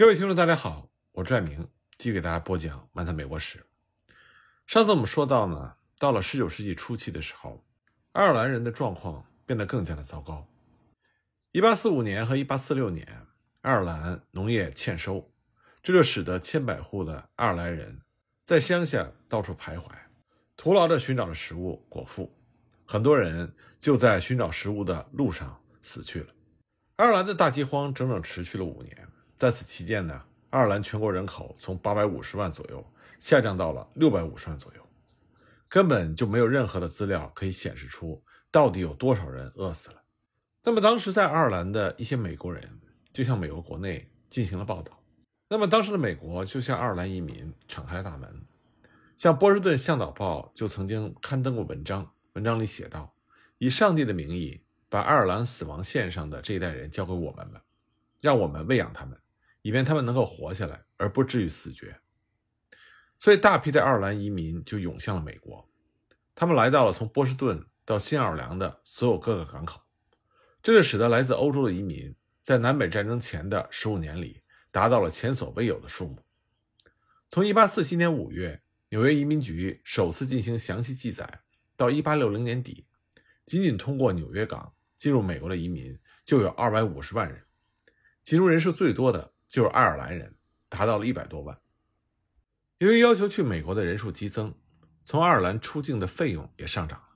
各位听众，大家好，我是爱明，继续给大家播讲《漫谈美国史》。上次我们说到呢，到了19世纪初期的时候，爱尔兰人的状况变得更加的糟糕。1845年和1846年，爱尔兰农业欠收，这就使得千百户的爱尔兰人在乡下到处徘徊，徒劳地寻找着食物果腹，很多人就在寻找食物的路上死去了。爱尔兰的大饥荒整整持续了五年。在此期间呢，爱尔兰全国人口从八百五十万左右下降到了六百五十万左右，根本就没有任何的资料可以显示出到底有多少人饿死了。那么当时在爱尔兰的一些美国人就向美国国内进行了报道，那么当时的美国就向爱尔兰移民敞开大门，像波士顿向导报就曾经刊登过文章，文章里写道：“以上帝的名义，把爱尔兰死亡线上的这一代人交给我们了，让我们喂养他们。”以便他们能够活下来，而不至于死绝。所以，大批的爱尔兰移民就涌向了美国。他们来到了从波士顿到新奥尔良的所有各个港口，这就使得来自欧洲的移民在南北战争前的十五年里达到了前所未有的数目。从1847年5月纽约移民局首次进行详细记载，到1860年底，仅仅通过纽约港进入美国的移民就有250万人，其中人数最多的。就是爱尔兰人达到了一百多万。由于要求去美国的人数激增，从爱尔兰出境的费用也上涨了。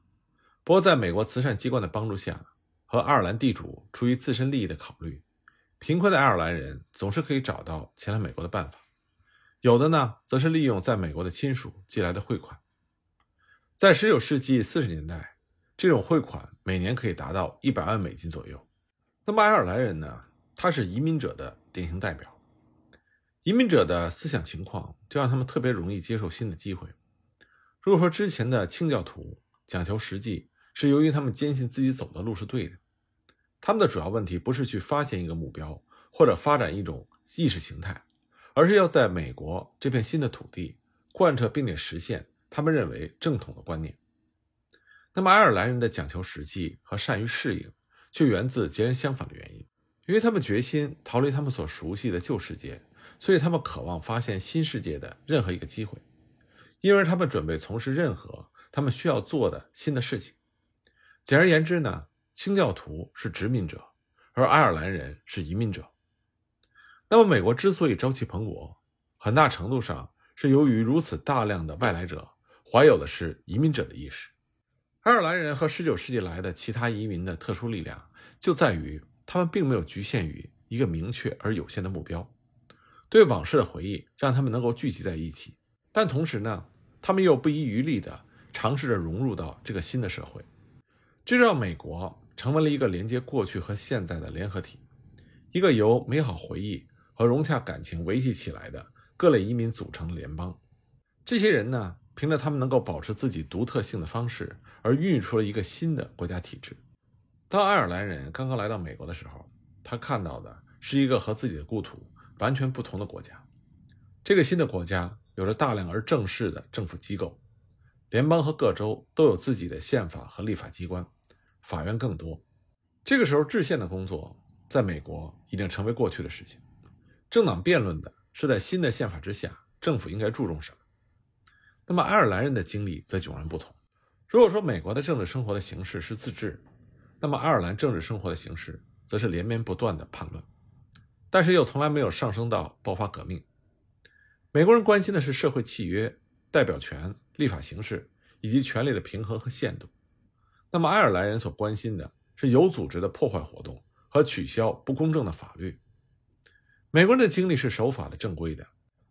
不过，在美国慈善机关的帮助下，和爱尔兰地主出于自身利益的考虑，贫困的爱尔兰人总是可以找到前来美国的办法。有的呢，则是利用在美国的亲属寄来的汇款。在19世纪40年代，这种汇款每年可以达到一百万美金左右。那么，爱尔兰人呢？他是移民者的典型代表，移民者的思想情况就让他们特别容易接受新的机会。如果说之前的清教徒讲求实际，是由于他们坚信自己走的路是对的，他们的主要问题不是去发现一个目标或者发展一种意识形态，而是要在美国这片新的土地贯彻并且实现他们认为正统的观念。那么爱尔兰人的讲求实际和善于适应，却源自截然相反的原因。因为他们决心逃离他们所熟悉的旧世界，所以他们渴望发现新世界的任何一个机会，因而他们准备从事任何他们需要做的新的事情。简而言之呢，清教徒是殖民者，而爱尔兰人是移民者。那么，美国之所以朝气蓬勃，很大程度上是由于如此大量的外来者怀有的是移民者的意识。爱尔兰人和19世纪来的其他移民的特殊力量就在于。他们并没有局限于一个明确而有限的目标，对往事的回忆让他们能够聚集在一起，但同时呢，他们又不遗余力地尝试着融入到这个新的社会，这让美国成为了一个连接过去和现在的联合体，一个由美好回忆和融洽感情维系起来的各类移民组成的联邦。这些人呢，凭着他们能够保持自己独特性的方式，而孕育出了一个新的国家体制。当爱尔兰人刚刚来到美国的时候，他看到的是一个和自己的故土完全不同的国家。这个新的国家有着大量而正式的政府机构，联邦和各州都有自己的宪法和立法机关，法院更多。这个时候，制宪的工作在美国已经成为过去的事情。政党辩论的是在新的宪法之下，政府应该注重什么。那么，爱尔兰人的经历则迥然不同。如果说美国的政治生活的形式是自治，那么，爱尔兰政治生活的形式则是连绵不断的叛乱，但是又从来没有上升到爆发革命。美国人关心的是社会契约、代表权、立法形式以及权力的平衡和限度。那么，爱尔兰人所关心的是有组织的破坏活动和取消不公正的法律。美国人的经历是守法的、正规的，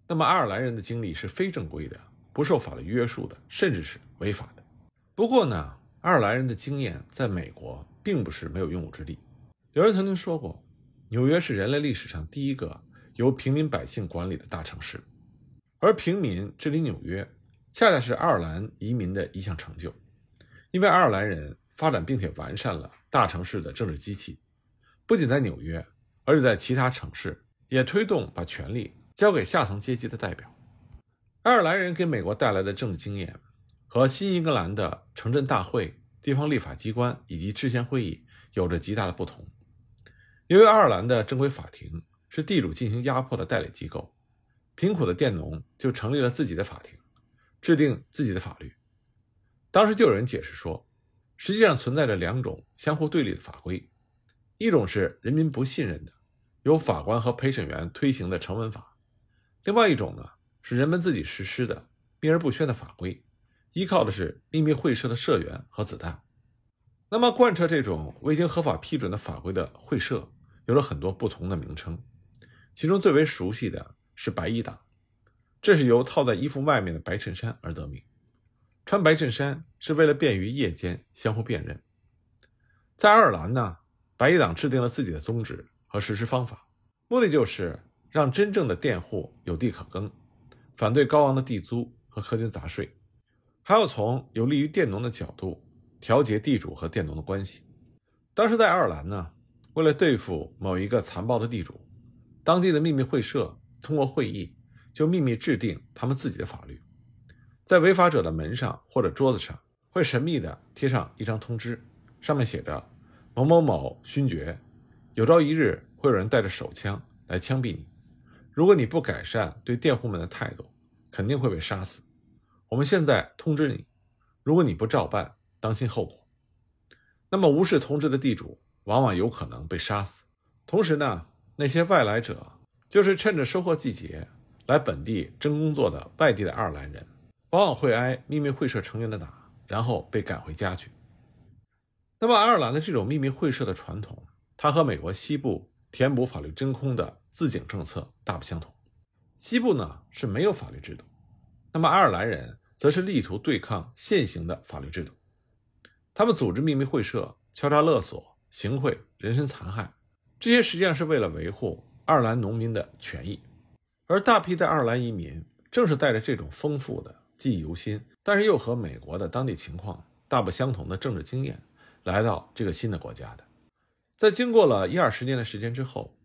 那么爱尔兰人的经历是非正规的、不受法律约束的，甚至是违法的。不过呢，爱尔兰人的经验在美国。并不是没有用武之地。有人曾经说过，纽约是人类历史上第一个由平民百姓管理的大城市，而平民治理纽约，恰恰是爱尔兰移民的一项成就。因为爱尔兰人发展并且完善了大城市的政治机器，不仅在纽约，而且在其他城市也推动把权力交给下层阶级的代表。爱尔兰人给美国带来的政治经验，和新英格兰的城镇大会。地方立法机关以及制宪会议有着极大的不同。由于爱尔兰的正规法庭是地主进行压迫的代理机构，贫苦的佃农就成立了自己的法庭，制定自己的法律。当时就有人解释说，实际上存在着两种相互对立的法规，一种是人民不信任的，由法官和陪审员推行的成文法；另外一种呢，是人们自己实施的秘而不宣的法规，依靠的是秘密会社的社员和子弹。那么，贯彻这种未经合法批准的法规的会社有了很多不同的名称，其中最为熟悉的是白衣党，这是由套在衣服外面的白衬衫而得名。穿白衬衫是为了便于夜间相互辨认。在爱尔兰呢，白衣党制定了自己的宗旨和实施方法，目的就是让真正的佃户有地可耕，反对高昂的地租和苛捐杂税，还要从有利于佃农的角度调节地主和佃农的关系。当时在爱尔兰呢，为了对付某一个残暴的地主，当地的秘密会社通过会议就秘密制定他们自己的法律。在违法者的门上或者桌子上，会神秘地贴上一张通知，上面写着“某某某勋爵，有朝一日会有人带着手枪来枪毙你。如果你不改善对佃户们的态度，肯定会被杀死。我们现在通知你，如果你不照办，当心后果。”那么，无视通知的地主往往有可能被杀死。同时呢，那些外来者就是趁着收获季节来本地征工作的外地的爱尔兰人。往往会挨秘密会社成员的打，然后被赶回家去。那么，爱尔兰的这种秘密会社的传统，它和美国西部填补法律真空的自警政策大不相同。西部呢是没有法律制度，那么爱尔兰人则是力图对抗现行的法律制度。他们组织秘密会社，敲诈勒索、行贿、人身残害，这些实际上是为了维护爱尔兰农民的权益。而大批的爱尔兰移民正是带着这种丰富的。记忆犹新，但是又和美国的当地情况大不相同的政治经验，来到这个新的国家的，在经过了一二十年的时间之后，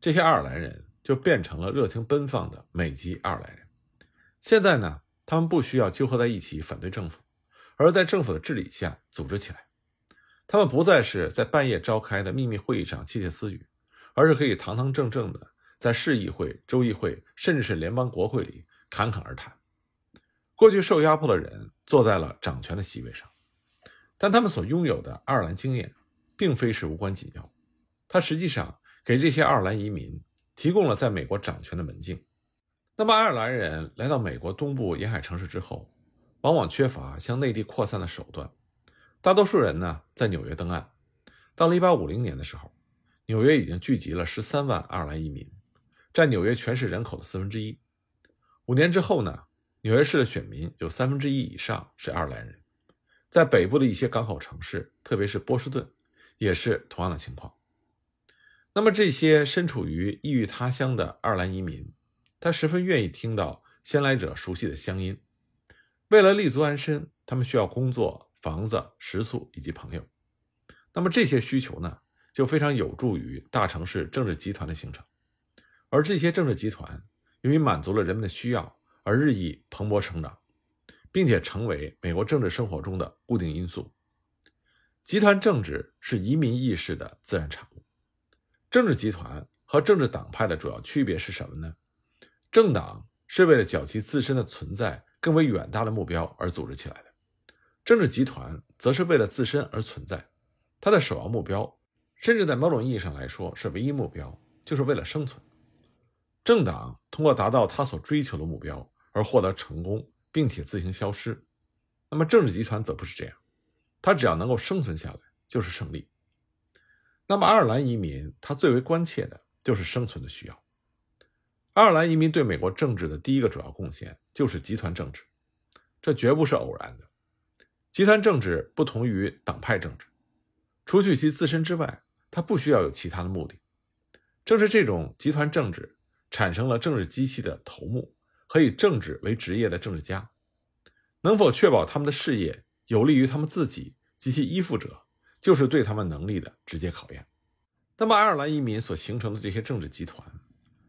这些爱尔兰人就变成了热情奔放的美籍爱尔兰人。现在呢，他们不需要纠合在一起反对政府，而在政府的治理下组织起来。他们不再是在半夜召开的秘密会议上窃窃私语，而是可以堂堂正正的在市议会、州议会，甚至是联邦国会里侃侃而谈。过去受压迫的人坐在了掌权的席位上，但他们所拥有的爱尔兰经验，并非是无关紧要。它实际上给这些爱尔兰移民提供了在美国掌权的门径。那么，爱尔兰人来到美国东部沿海城市之后，往往缺乏向内地扩散的手段。大多数人呢，在纽约登岸。到了1850年的时候，纽约已经聚集了13万爱尔兰移民，占纽约全市人口的四分之一。五年之后呢？纽约市的选民有三分之一以上是爱尔兰人，在北部的一些港口城市，特别是波士顿，也是同样的情况。那么，这些身处于异域他乡的爱尔兰移民，他十分愿意听到先来者熟悉的乡音。为了立足安身，他们需要工作、房子、食宿以及朋友。那么，这些需求呢，就非常有助于大城市政治集团的形成。而这些政治集团，由于满足了人们的需要。而日益蓬勃成长，并且成为美国政治生活中的固定因素。集团政治是移民意识的自然产物。政治集团和政治党派的主要区别是什么呢？政党是为了较其自身的存在更为远大的目标而组织起来的，政治集团则是为了自身而存在，它的首要目标，甚至在某种意义上来说是唯一目标，就是为了生存。政党通过达到他所追求的目标。而获得成功，并且自行消失。那么政治集团则不是这样，他只要能够生存下来就是胜利。那么爱尔兰移民他最为关切的就是生存的需要。爱尔兰移民对美国政治的第一个主要贡献就是集团政治，这绝不是偶然的。集团政治不同于党派政治，除去其自身之外，它不需要有其他的目的。正是这种集团政治产生了政治机器的头目。和以政治为职业的政治家，能否确保他们的事业有利于他们自己及其依附者，就是对他们能力的直接考验。那么，爱尔兰移民所形成的这些政治集团，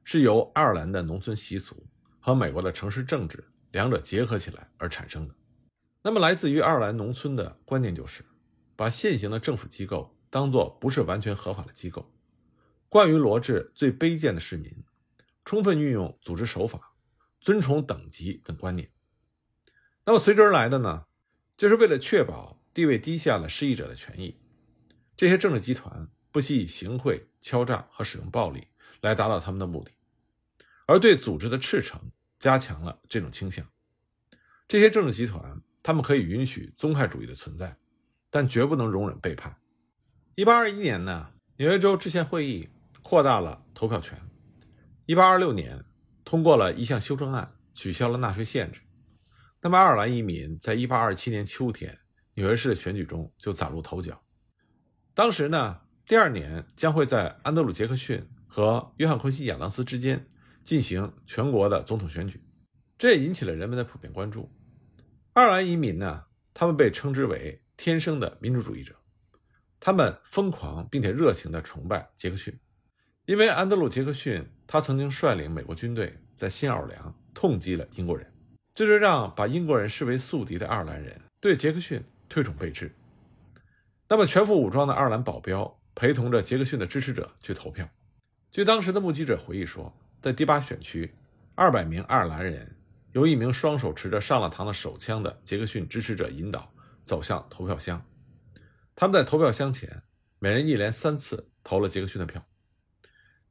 是由爱尔兰的农村习俗和美国的城市政治两者结合起来而产生的。那么，来自于爱尔兰农村的观念就是，把现行的政府机构当作不是完全合法的机构，惯于罗治最卑贱的市民，充分运用组织手法，尊崇等级等观念。那么随之而来的呢，就是为了确保地位低下的失意者的权益，这些政治集团不惜以行贿、敲诈和使用暴力来达到他们的目的，而对组织的赤诚加强了这种倾向。这些政治集团，他们可以允许宗派主义的存在，但绝不能容忍背叛。一八二一年呢，纽约州制宪会议扩大了投票权。一八二六年通过了一项修正案，取消了纳税限制。那么，爱尔兰移民在一八二七年秋天纽约市的选举中就崭露头角。当时呢，第二年将会在安德鲁·杰克逊和约翰·昆西·亚当斯之间进行全国的总统选举，这也引起了人们的普遍关注。爱尔兰移民呢，他们被称之为天生的民主主义者。他们疯狂并且热情地崇拜杰克逊，因为安德鲁·杰克逊他曾经率领美国军队在新奥尔良痛击了英国人，这就让把英国人视为宿敌的爱尔兰人对杰克逊推崇备至。那么，全副武装的爱尔兰保镖陪同着杰克逊的支持者去投票。据当时的目击者回忆说，在第八选区，二百名爱尔兰人由一名双手持着上了膛的手枪的杰克逊支持者引导走向投票箱。他们在投票箱前，每人一连三次投了杰克逊的票。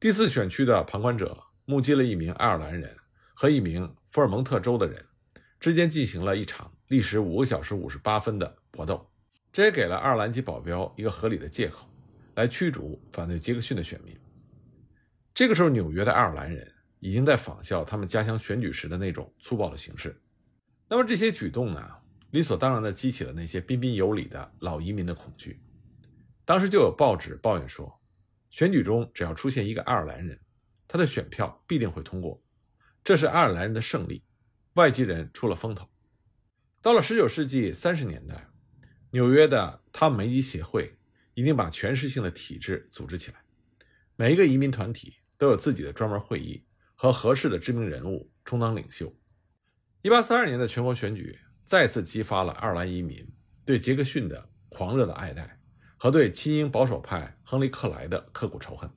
第四选区的旁观者目击了一名爱尔兰人和一名福尔蒙特州的人之间进行了一场历时五个小时五十八分的搏斗，这也给了爱尔兰籍保镖一个合理的借口，来驱逐反对杰克逊的选民。这个时候，纽约的爱尔兰人已经在仿效他们家乡选举时的那种粗暴的形式。那么这些举动呢？理所当然地激起了那些彬彬有礼的老移民的恐惧。当时就有报纸抱怨说，选举中只要出现一个爱尔兰人，他的选票必定会通过，这是爱尔兰人的胜利，外籍人出了风头。到了19世纪30年代，纽约的汤梅尼协会已经把全市性的体制组织起来，每一个移民团体都有自己的专门会议和合适的知名人物充当领袖。1842年的全国选举。再次激发了爱尔兰移民对杰克逊的狂热的爱戴和对亲英保守派亨利·克莱的刻骨仇恨。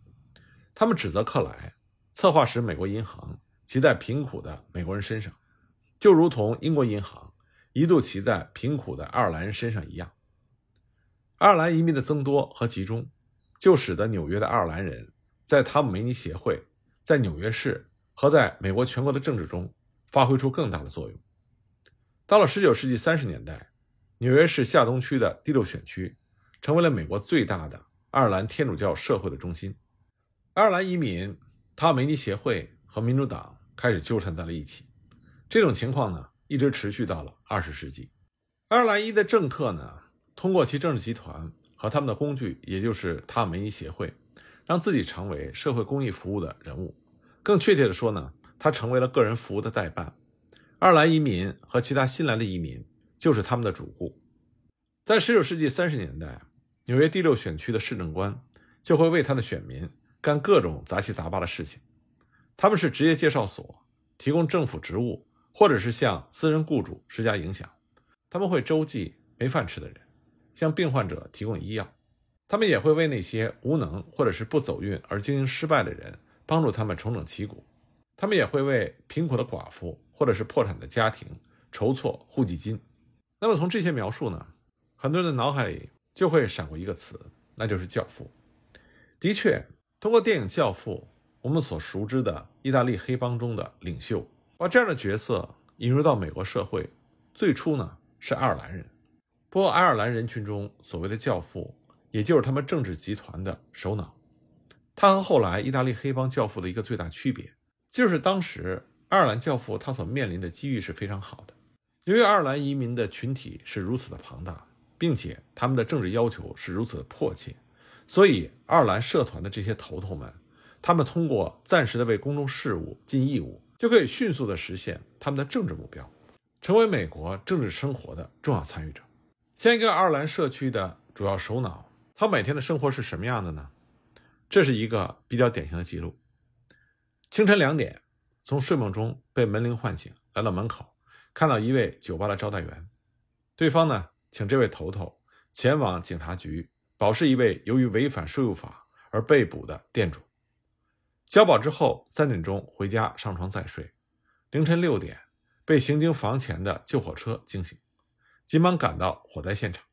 他们指责克莱策划使美国银行骑在贫苦的美国人身上，就如同英国银行一度骑在贫苦的爱尔兰人身上一样。爱尔兰移民的增多和集中，就使得纽约的爱尔兰人在塔姆梅尼协会、在纽约市和在美国全国的政治中发挥出更大的作用。到了19世纪30年代，纽约市下东区的第六选区成为了美国最大的爱尔兰天主教社会的中心。爱尔兰移民、塔姆梅尼协会和民主党开始纠缠在了一起。这种情况呢，一直持续到了20世纪。爱尔兰裔的政客呢，通过其政治集团和他们的工具，也就是塔姆梅尼协会，让自己成为社会公益服务的人物。更确切的说呢，他成为了个人服务的代办。爱尔兰移民和其他新来的移民就是他们的主顾。在19世纪30年代，纽约第六选区的市政官就会为他的选民干各种杂七杂八的事情。他们是职业介绍所，提供政府职务，或者是向私人雇主施加影响。他们会周济没饭吃的人，向病患者提供医药。他们也会为那些无能或者是不走运而经营失败的人帮助他们重整旗鼓。他们也会为贫苦的寡妇。或者是破产的家庭筹措户籍金，那么从这些描述呢，很多人的脑海里就会闪过一个词，那就是教父。的确，通过电影《教父》，我们所熟知的意大利黑帮中的领袖，把这样的角色引入到美国社会，最初呢是爱尔兰人。不过，爱尔兰人群中所谓的教父，也就是他们政治集团的首脑。他和后来意大利黑帮教父的一个最大区别，就是当时。爱尔兰教父他所面临的机遇是非常好的，由于爱尔兰移民的群体是如此的庞大，并且他们的政治要求是如此的迫切，所以爱尔兰社团的这些头头们，他们通过暂时的为公众事务尽义务，就可以迅速的实现他们的政治目标，成为美国政治生活的重要参与者。像一个爱尔兰社区的主要首脑，他每天的生活是什么样的呢？这是一个比较典型的记录：清晨两点。从睡梦中被门铃唤醒，来到门口，看到一位酒吧的招待员，对方呢，请这位头头前往警察局保释一位由于违反税务法而被捕的店主。交保之后，三点钟回家上床再睡。凌晨六点，被行经房前的救火车惊醒，急忙赶到火灾现场。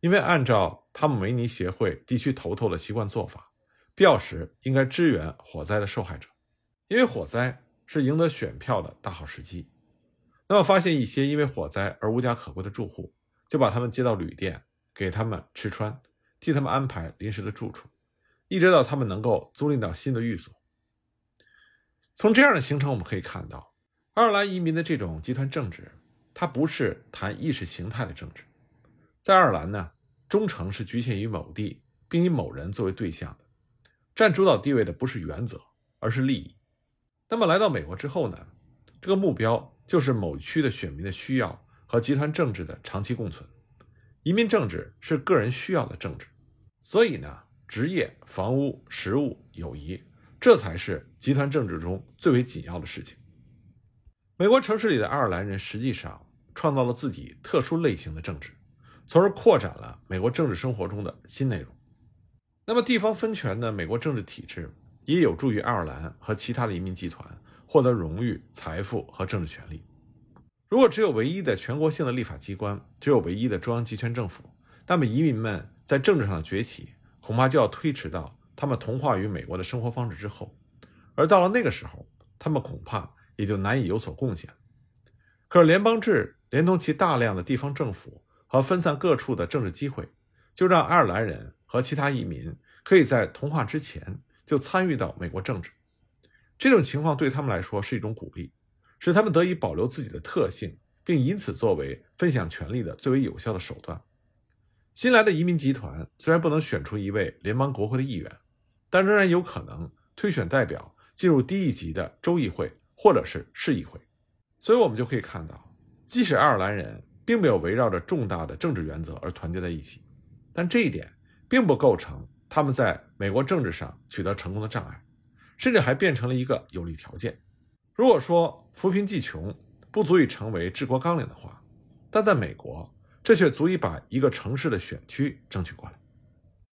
因为按照他们维尼协会地区头头的习惯做法，必要时应该支援火灾的受害者，因为火灾是赢得选票的大好时机。那么，发现一些因为火灾而无家可归的住户，就把他们接到旅店，给他们吃穿，替他们安排临时的住处。一直到他们能够租赁到新的寓所。从这样的行程，我们可以看到，爱尔兰移民的这种集团政治，它不是谈意识形态的政治。在爱尔兰呢，忠诚是局限于某地，并以某人作为对象的，占主导地位的不是原则，而是利益。那么来到美国之后呢，这个目标就是某区的选民的需要和集团政治的长期共存。移民政治是个人需要的政治，所以呢。职业、房屋、食物、友谊，这才是集团政治中最为紧要的事情。美国城市里的爱尔兰人实际上创造了自己特殊类型的政治，从而扩展了美国政治生活中的新内容。那么，地方分权的美国政治体制也有助于爱尔兰和其他的移民集团获得荣誉、财富和政治权利。如果只有唯一的全国性的立法机关，只有唯一的中央集权政府，那么移民们在政治上的崛起。恐怕就要推迟到他们同化于美国的生活方式之后，而到了那个时候，他们恐怕也就难以有所贡献。可是联邦制连同其大量的地方政府和分散各处的政治机会，就让爱尔兰人和其他移民可以在同化之前就参与到美国政治。这种情况对他们来说是一种鼓励，使他们得以保留自己的特性，并以此作为分享权力的最为有效的手段。新来的移民集团虽然不能选出一位联邦国会的议员，但仍然有可能推选代表进入低一级的州议会或者是市议会。所以，我们就可以看到，即使爱尔兰人并没有围绕着重大的政治原则而团结在一起，但这一点并不构成他们在美国政治上取得成功的障碍，甚至还变成了一个有利条件。如果说扶贫济穷不足以成为治国纲领的话，但在美国。这却足以把一个城市的选区争取过来。